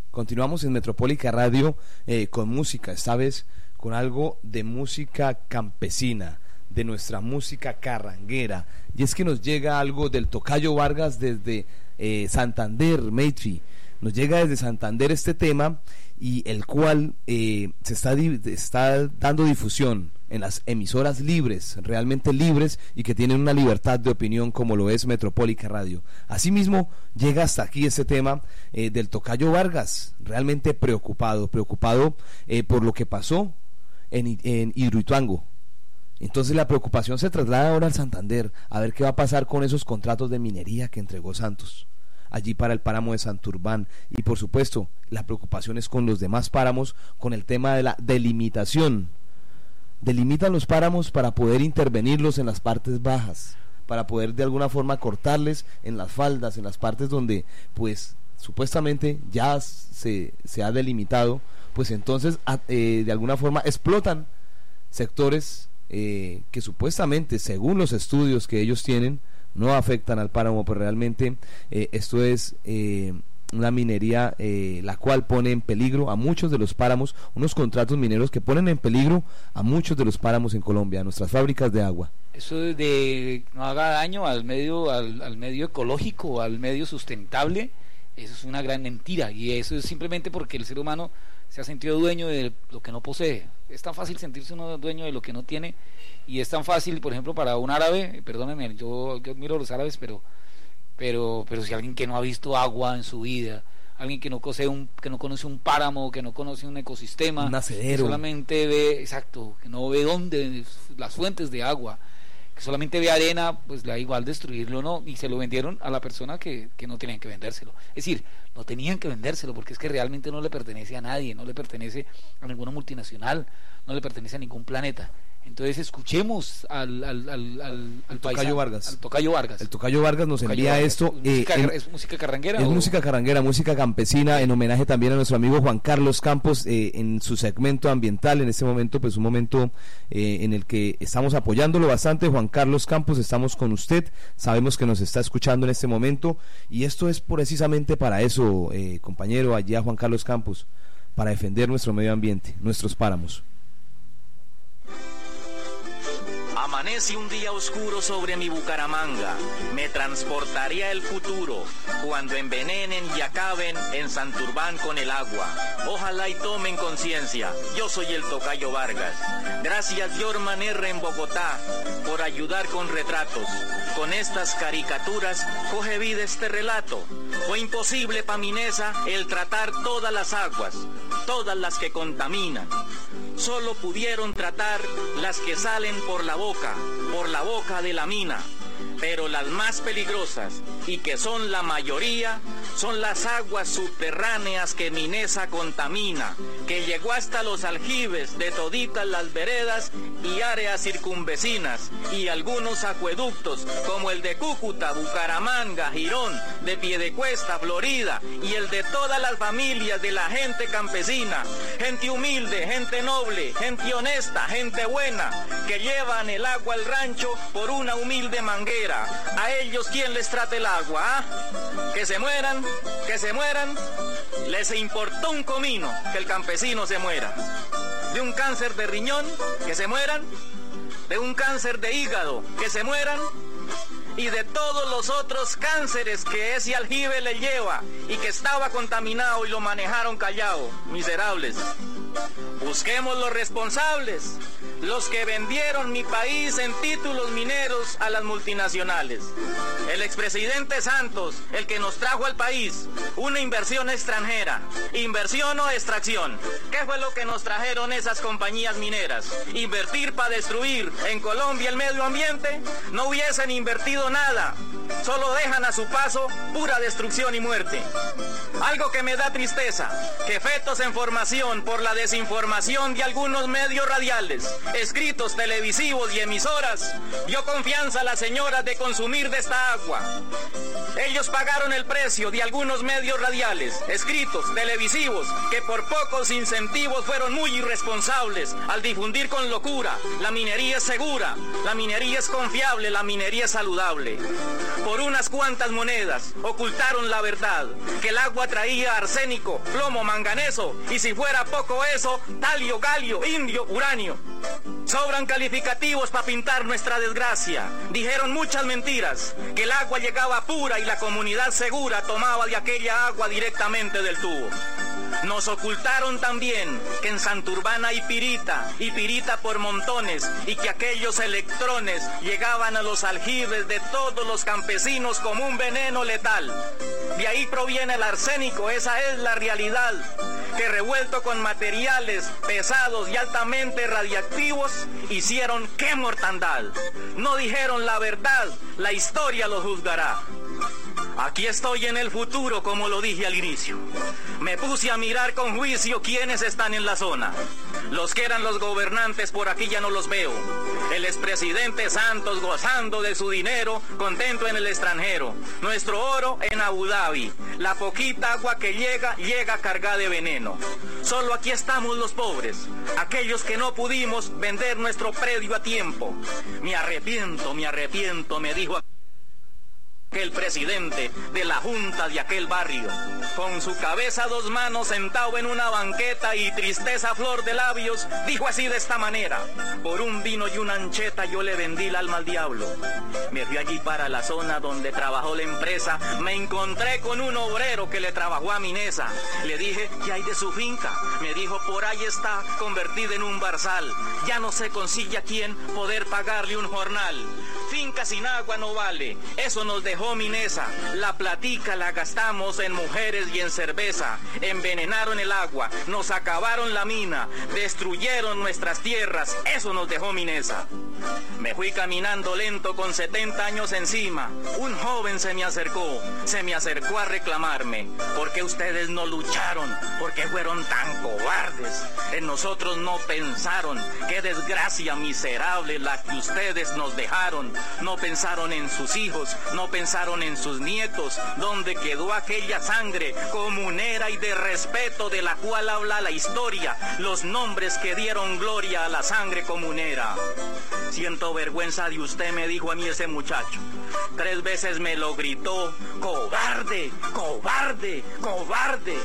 Continuamos en Metropólica Radio eh, con música, esta vez con algo de música campesina, de nuestra música carranguera. Y es que nos llega algo del Tocayo Vargas desde eh, Santander, Maitri. Nos llega desde Santander este tema y el cual eh, se está, está dando difusión en las emisoras libres, realmente libres y que tienen una libertad de opinión como lo es Metropólica Radio. Asimismo, llega hasta aquí este tema eh, del Tocayo Vargas, realmente preocupado, preocupado eh, por lo que pasó en, en. Entonces la preocupación se traslada ahora al Santander, a ver qué va a pasar con esos contratos de minería que entregó Santos allí para el páramo de Santurbán. Y por supuesto la preocupación es con los demás páramos con el tema de la delimitación. Delimitan los páramos para poder intervenirlos en las partes bajas para poder de alguna forma cortarles en las faldas en las partes donde pues supuestamente ya se, se ha delimitado. Pues entonces eh, de alguna forma explotan sectores eh, que supuestamente, según los estudios que ellos tienen, no afectan al páramo, pero realmente eh, esto es eh, una minería eh, la cual pone en peligro a muchos de los páramos, unos contratos mineros que ponen en peligro a muchos de los páramos en Colombia, a nuestras fábricas de agua. Eso de, de no haga daño al medio, al, al medio ecológico, al medio sustentable, eso es una gran mentira. Y eso es simplemente porque el ser humano se ha sentido dueño de lo que no posee. Es tan fácil sentirse uno dueño de lo que no tiene. Y es tan fácil, por ejemplo, para un árabe, perdónenme, yo, yo admiro a los árabes, pero, pero, pero si alguien que no ha visto agua en su vida, alguien que no conoce un, que no conoce un páramo, que no conoce un ecosistema, Un que nacedero. solamente ve, exacto, que no ve dónde, las fuentes de agua, que solamente ve arena, pues le da igual destruirlo, ¿no? Y se lo vendieron a la persona que, que no tenían que vendérselo. Es decir, no tenían que vendérselo porque es que realmente no le pertenece a nadie, no le pertenece a ninguna multinacional, no le pertenece a ningún planeta. Entonces escuchemos al, al, al, al, al Tocayo Vargas. al Tocayo Vargas. El Tocayo Vargas nos Tocayo envía Vargas. esto. ¿Es eh, música, en- ¿Es música carranguera? Es o- música carranguera, música campesina, en homenaje también a nuestro amigo Juan Carlos Campos eh, en su segmento ambiental. En este momento, pues un momento eh, en el que estamos apoyándolo bastante. Juan Carlos Campos, estamos con usted. Sabemos que nos está escuchando en este momento. Y esto es precisamente para eso, eh, compañero, allá Juan Carlos Campos, para defender nuestro medio ambiente, nuestros páramos. Amanece un día oscuro sobre mi Bucaramanga. Me transportaría el futuro cuando envenenen y acaben en Santurbán con el agua. Ojalá y tomen conciencia. Yo soy el Tocayo Vargas. Gracias Yorman R en Bogotá por ayudar con retratos. Con estas caricaturas coge vida este relato. Fue imposible pa' Minesa el tratar todas las aguas, todas las que contaminan solo pudieron tratar las que salen por la boca, por la boca de la mina. Pero las más peligrosas, y que son la mayoría, son las aguas subterráneas que Minesa contamina, que llegó hasta los aljibes de toditas las veredas y áreas circunvecinas, y algunos acueductos, como el de Cúcuta, Bucaramanga, Girón, de Piedecuesta, Florida, y el de todas las familias de la gente campesina, gente humilde, gente noble, gente honesta, gente buena, que llevan el agua al rancho por una humilde manguera. A ellos, ¿quién les trata el agua? ah? Que se mueran, que se mueran. Les importó un comino que el campesino se muera. De un cáncer de riñón, que se mueran. De un cáncer de hígado, que se mueran y de todos los otros cánceres que ese aljibe le lleva y que estaba contaminado y lo manejaron callado, miserables. Busquemos los responsables, los que vendieron mi país en títulos mineros a las multinacionales. El expresidente Santos, el que nos trajo al país una inversión extranjera, inversión o extracción. ¿Qué fue lo que nos trajeron esas compañías mineras? Invertir para destruir en Colombia el medio ambiente. No hubiesen invertido nada, solo dejan a su paso pura destrucción y muerte. Algo que me da tristeza, que fetos en formación por la desinformación de algunos medios radiales, escritos televisivos y emisoras, dio confianza a las señoras de consumir de esta agua. Ellos pagaron el precio de algunos medios radiales, escritos, televisivos, que por pocos incentivos fueron muy irresponsables al difundir con locura. La minería es segura, la minería es confiable, la minería es saludable. Por unas cuantas monedas ocultaron la verdad, que el agua traía arsénico, plomo, manganeso y si fuera poco eso, talio, galio, indio, uranio. Sobran calificativos para pintar nuestra desgracia. Dijeron muchas mentiras, que el agua llegaba pura y la comunidad segura tomaba de aquella agua directamente del tubo. Nos ocultaron también que en Santurbán hay pirita, y pirita por montones, y que aquellos electrones llegaban a los aljibes de todos los campesinos como un veneno letal. De ahí proviene el arsénico, esa es la realidad, que revuelto con materiales pesados y altamente radiactivos, hicieron qué mortandad. No dijeron la verdad, la historia lo juzgará. Aquí estoy en el futuro, como lo dije al inicio. Me puse a mirar con juicio quiénes están en la zona. Los que eran los gobernantes por aquí ya no los veo. El expresidente Santos gozando de su dinero, contento en el extranjero. Nuestro oro en Abu Dhabi. La poquita agua que llega, llega cargada de veneno. Solo aquí estamos los pobres, aquellos que no pudimos vender nuestro predio a tiempo. Me arrepiento, me arrepiento, me dijo el presidente de la junta de aquel barrio, con su cabeza a dos manos sentado en una banqueta y tristeza flor de labios, dijo así de esta manera, por un vino y una ancheta yo le vendí el alma al diablo. Me fui allí para la zona donde trabajó la empresa, me encontré con un obrero que le trabajó a Minesa. Le dije, ¿qué hay de su finca? Me dijo, por ahí está, convertida en un barzal. Ya no se consigue a quién poder pagarle un jornal. Finca sin agua no vale, eso nos dejó Minesa. La platica la gastamos en mujeres y en cerveza. Envenenaron el agua, nos acabaron la mina, destruyeron nuestras tierras, eso nos dejó Minesa. Me fui caminando lento con 70 años encima. Un joven se me acercó, se me acercó a reclamarme. ¿Por qué ustedes no lucharon? ¿Por qué fueron tan cobardes? En nosotros no pensaron. Qué desgracia miserable la que ustedes nos dejaron. No pensaron en sus hijos, no pensaron en sus nietos. ¿Dónde quedó aquella sangre comunera y de respeto de la cual habla la historia? Los nombres que dieron gloria a la sangre comunera. Siento vergüenza de usted, me dijo a mí ese muchacho. Tres veces me lo gritó, cobarde, cobarde, cobarde.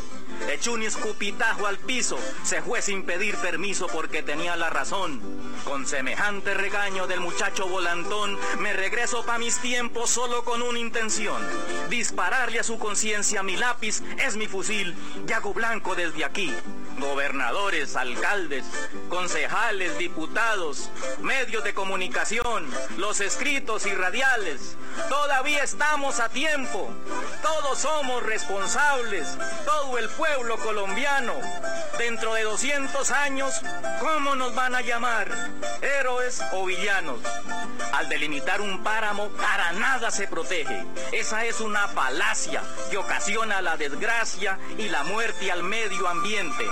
Echó un escupitajo al piso, se fue sin pedir permiso porque tenía la razón. Con semejante regaño del muchacho volantón, me regreso pa' mis tiempos solo con una intención. Dispararle a su conciencia mi lápiz es mi fusil y hago blanco desde aquí. Gobernadores, alcaldes, concejales, diputados, medios de comunicación, los escritos y radiales, todavía estamos a tiempo. Todos somos responsables, todo el pueblo colombiano. Dentro de 200 años, ¿cómo nos van a llamar? ¿Héroes o villanos? Al delimitar un páramo, para nada se protege. Esa es una falacia que ocasiona la desgracia y la muerte al medio ambiente.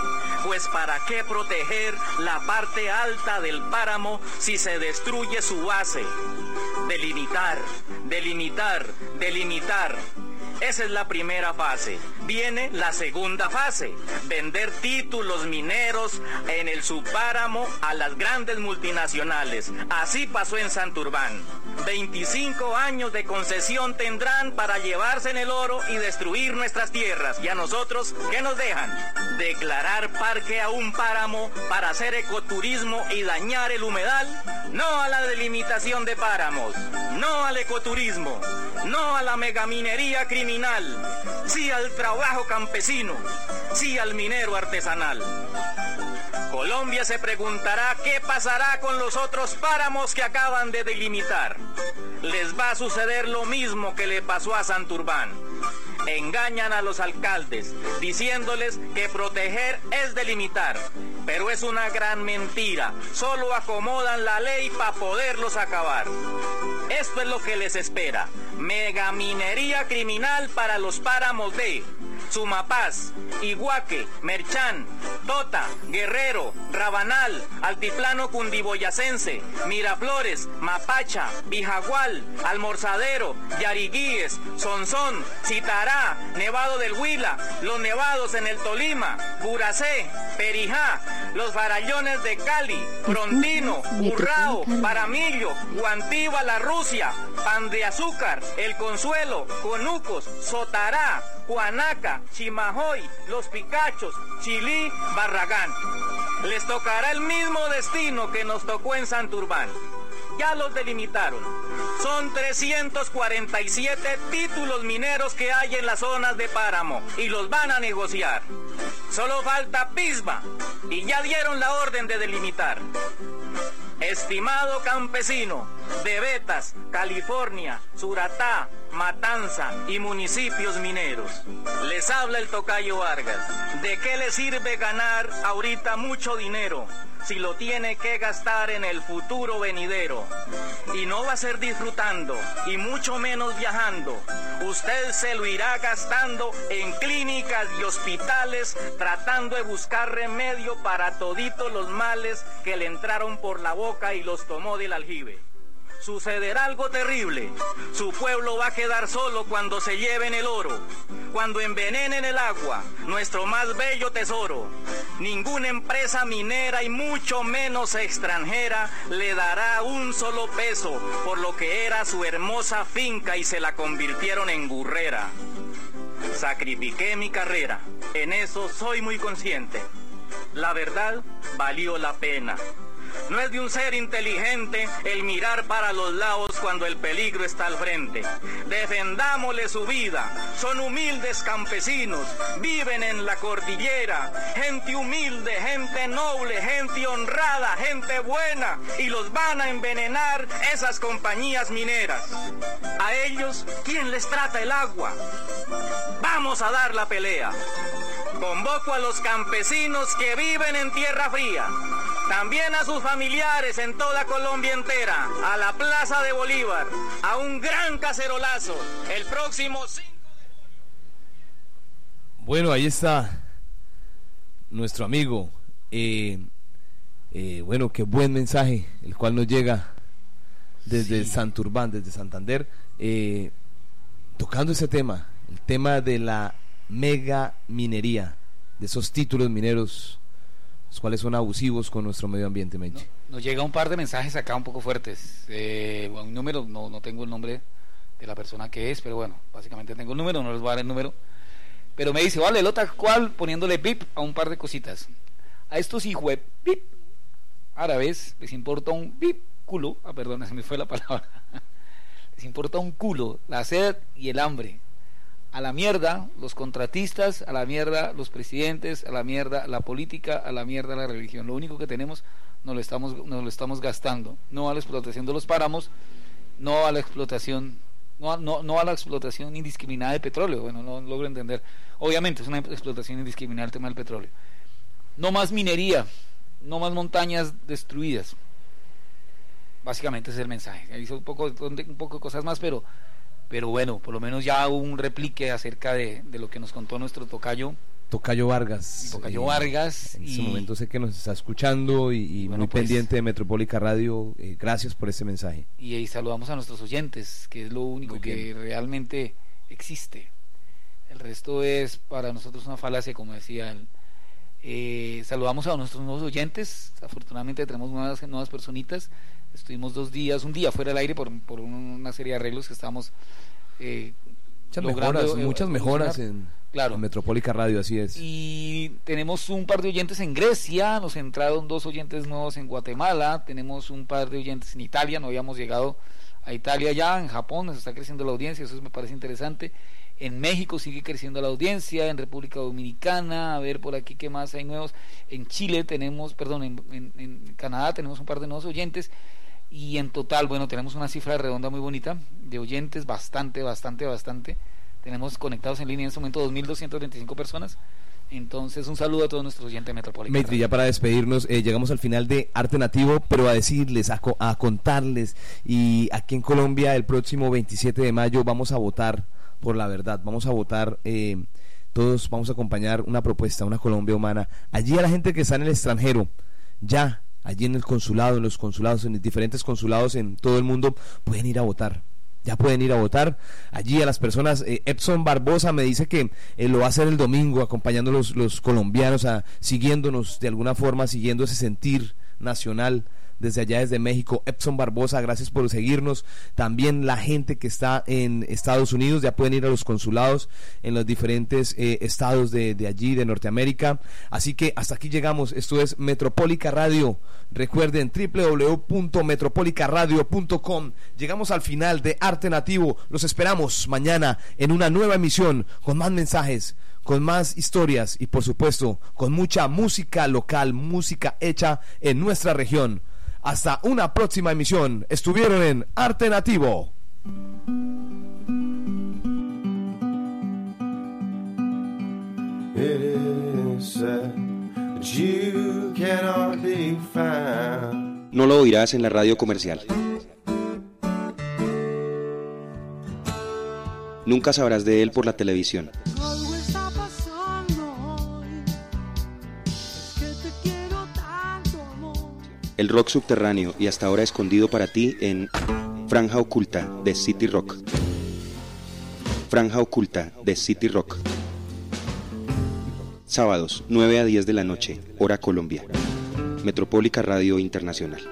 Pues para qué proteger la parte alta del páramo si se destruye su base. Delimitar, delimitar, delimitar. Esa es la primera fase. Viene la segunda fase, vender títulos mineros en el subpáramo a las grandes multinacionales. Así pasó en Santurbán. 25 años de concesión tendrán para llevarse en el oro y destruir nuestras tierras. Y a nosotros, ¿qué nos dejan? Declarar parque a un páramo para hacer ecoturismo y dañar el humedal. No a la delimitación de páramos, no al ecoturismo, no a la megaminería criminal, sí al trabajo campesino, sí al minero artesanal. Colombia se preguntará qué pasará con los otros páramos que acaban de delimitar. Les va a suceder lo mismo que le pasó a Santurbán. Engañan a los alcaldes diciéndoles que proteger es delimitar. Pero es una gran mentira. Solo acomodan la ley para poderlos acabar. Esto es lo que les espera. Megaminería criminal para los páramos de Sumapaz, Iguaque, Merchán, Tota, Guerrero, Rabanal, Altiplano Cundiboyacense, Miraflores, Mapacha, Bijagual, Almorzadero, Yariguíes, Sonsón, Citará, Nevado del Huila, Los Nevados en el Tolima, Curacé, Perijá, Los Farallones de Cali, Frontino, Urrao, Paramillo, Guantiva, La Rusia, Pan de Azúcar, El Consuelo, Conucos, Sotará, Juanaca, Chimajoy, Los Picachos, Chilí, Barragán. Les tocará el mismo destino que nos tocó en Santurbán. Ya los delimitaron. Son 347 títulos mineros que hay en las zonas de páramo y los van a negociar. Solo falta Pisba y ya dieron la orden de delimitar. Estimado campesino de Betas, California, Suratá, Matanza y municipios mineros, les habla el tocayo Vargas. ¿De qué le sirve ganar ahorita mucho dinero si lo tiene que gastar en el futuro venidero? Y no va a ser disfrutando y mucho menos viajando. Usted se lo irá gastando en clínicas y hospitales tratando de buscar remedio para toditos los males que le entraron por la boca y los tomó del aljibe sucederá algo terrible. Su pueblo va a quedar solo cuando se lleven el oro, cuando envenenen el agua, nuestro más bello tesoro. Ninguna empresa minera y mucho menos extranjera le dará un solo peso por lo que era su hermosa finca y se la convirtieron en gurrera. Sacrifiqué mi carrera, en eso soy muy consciente. La verdad valió la pena. No es de un ser inteligente el mirar para los lados cuando el peligro está al frente. Defendámosle su vida. Son humildes campesinos, viven en la cordillera. Gente humilde, gente noble, gente honrada, gente buena. Y los van a envenenar esas compañías mineras. A ellos, ¿quién les trata el agua? Vamos a dar la pelea. Convoco a los campesinos que viven en tierra fría también a sus familiares en toda Colombia entera, a la Plaza de Bolívar, a un gran cacerolazo, el próximo 5 Bueno, ahí está nuestro amigo. Eh, eh, bueno, qué buen mensaje, el cual nos llega desde Santurbán, desde Santander, eh, tocando ese tema, el tema de la mega minería, de esos títulos mineros los cuales son abusivos con nuestro medio ambiente, Menchi. Nos llega un par de mensajes acá un poco fuertes. Eh, un número, no, no tengo el nombre de la persona que es, pero bueno, básicamente tengo el número, no les voy a dar el número. Pero me dice, vale, lo tal cual, poniéndole bip a un par de cositas. A estos hijos bip árabes les importa un bip culo, ah, perdón, se me fue la palabra. les importa un culo la sed y el hambre a la mierda los contratistas, a la mierda los presidentes, a la mierda la política, a la mierda la religión. Lo único que tenemos nos lo estamos, lo estamos gastando. No a la explotación de los páramos, no a la explotación, no no, no a la explotación indiscriminada de petróleo. Bueno, no logro entender. Obviamente es una explotación indiscriminada el tema del petróleo. No más minería, no más montañas destruidas. Básicamente ese es el mensaje. Hizo un poco, un poco de cosas más, pero pero bueno, por lo menos ya un replique acerca de, de lo que nos contó nuestro tocayo. Tocayo Vargas. Tocayo Vargas. En este momento sé que nos está escuchando y, y muy pues, pendiente de Metropólica Radio. Eh, gracias por ese mensaje. Y, y, saludamos a nuestros oyentes, que es lo único que realmente existe. El resto es para nosotros una falacia, como decía él. Eh, saludamos a nuestros nuevos oyentes. Afortunadamente tenemos nuevas, nuevas personitas. Estuvimos dos días, un día fuera del aire por, por una serie de arreglos que estábamos eh, muchas logrando, mejoras, eh, muchas mejoras en, claro. en Metropólica Radio, así es. Y tenemos un par de oyentes en Grecia, nos entraron dos oyentes nuevos en Guatemala, tenemos un par de oyentes en Italia, no habíamos llegado a Italia ya, en Japón nos está creciendo la audiencia, eso me parece interesante. En México sigue creciendo la audiencia, en República Dominicana, a ver por aquí qué más hay nuevos. En Chile tenemos, perdón, en, en- en Canadá tenemos un par de nuevos oyentes. Y en total, bueno, tenemos una cifra redonda muy bonita de oyentes, bastante, bastante, bastante. Tenemos conectados en línea en este momento 2.225 personas. Entonces, un saludo a todos nuestros oyentes metropolitanos. Ya para despedirnos, eh, llegamos al final de Arte Nativo, pero a decirles, a, co- a contarles, y aquí en Colombia el próximo 27 de mayo vamos a votar por la verdad, vamos a votar, eh, todos vamos a acompañar una propuesta, una Colombia humana. Allí a la gente que está en el extranjero, ya, allí en el consulado, en los consulados, en los diferentes consulados en todo el mundo, pueden ir a votar. Ya pueden ir a votar. Allí a las personas, eh, Epson Barbosa me dice que eh, lo va a hacer el domingo, acompañando a los, los colombianos, a, siguiéndonos de alguna forma, siguiendo ese sentir nacional desde allá, desde México. Epson Barbosa, gracias por seguirnos. También la gente que está en Estados Unidos, ya pueden ir a los consulados en los diferentes eh, estados de, de allí, de Norteamérica. Así que hasta aquí llegamos. Esto es Metropólica Radio. Recuerden www.metropolicaradio.com. Llegamos al final de Arte Nativo. Los esperamos mañana en una nueva emisión con más mensajes, con más historias y por supuesto con mucha música local, música hecha en nuestra región. Hasta una próxima emisión. Estuvieron en Arte Nativo. It is said that you cannot be found. No lo oirás en la radio comercial. Nunca sabrás de él por la televisión. El rock subterráneo y hasta ahora escondido para ti en Franja Oculta de City Rock. Franja Oculta de City Rock. Sábados, 9 a 10 de la noche, hora Colombia. Metropólica Radio Internacional.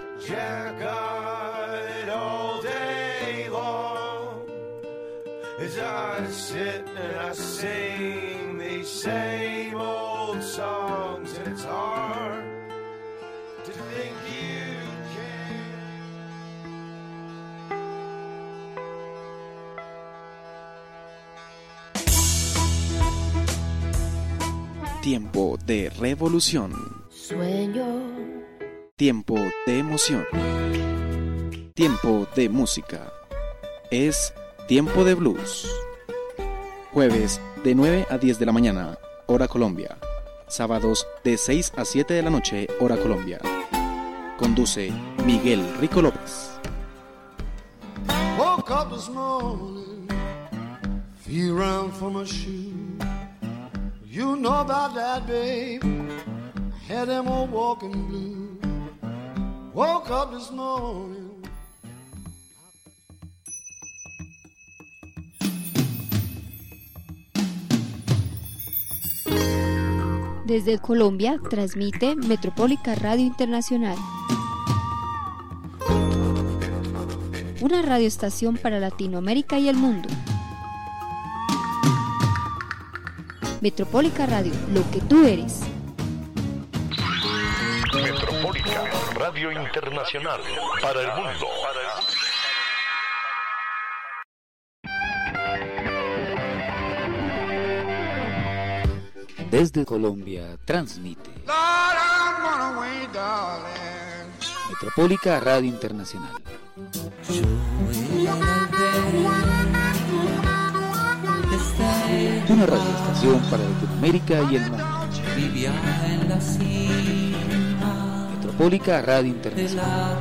Same old songs, Tiempo de revolución. Sueño. Tiempo de emoción. Tiempo de música. Es Tiempo de Blues. Jueves de 9 a 10 de la mañana, hora Colombia. Sábados de 6 a 7 de la noche, hora Colombia. Conduce Miguel Rico López. Woke up this morning, feel around for my shoe. You know about that, babe. Had them old walking blue. Woke up this morning. Desde Colombia transmite Metropólica Radio Internacional. Una radioestación para Latinoamérica y el mundo. Metropólica Radio, lo que tú eres. Metropólica Radio Internacional para el mundo. Desde Colombia transmite. Metropólica Radio Internacional. Una radioestación para Latinoamérica y el mundo. Vivía en la cima Metropólica Radio Internacional.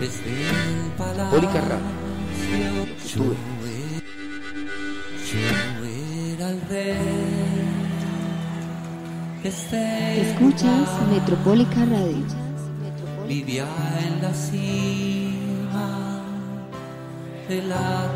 Metropólica Radio. Lo que tú Escuchas Metropólica Radio. Vivía en la cima de la.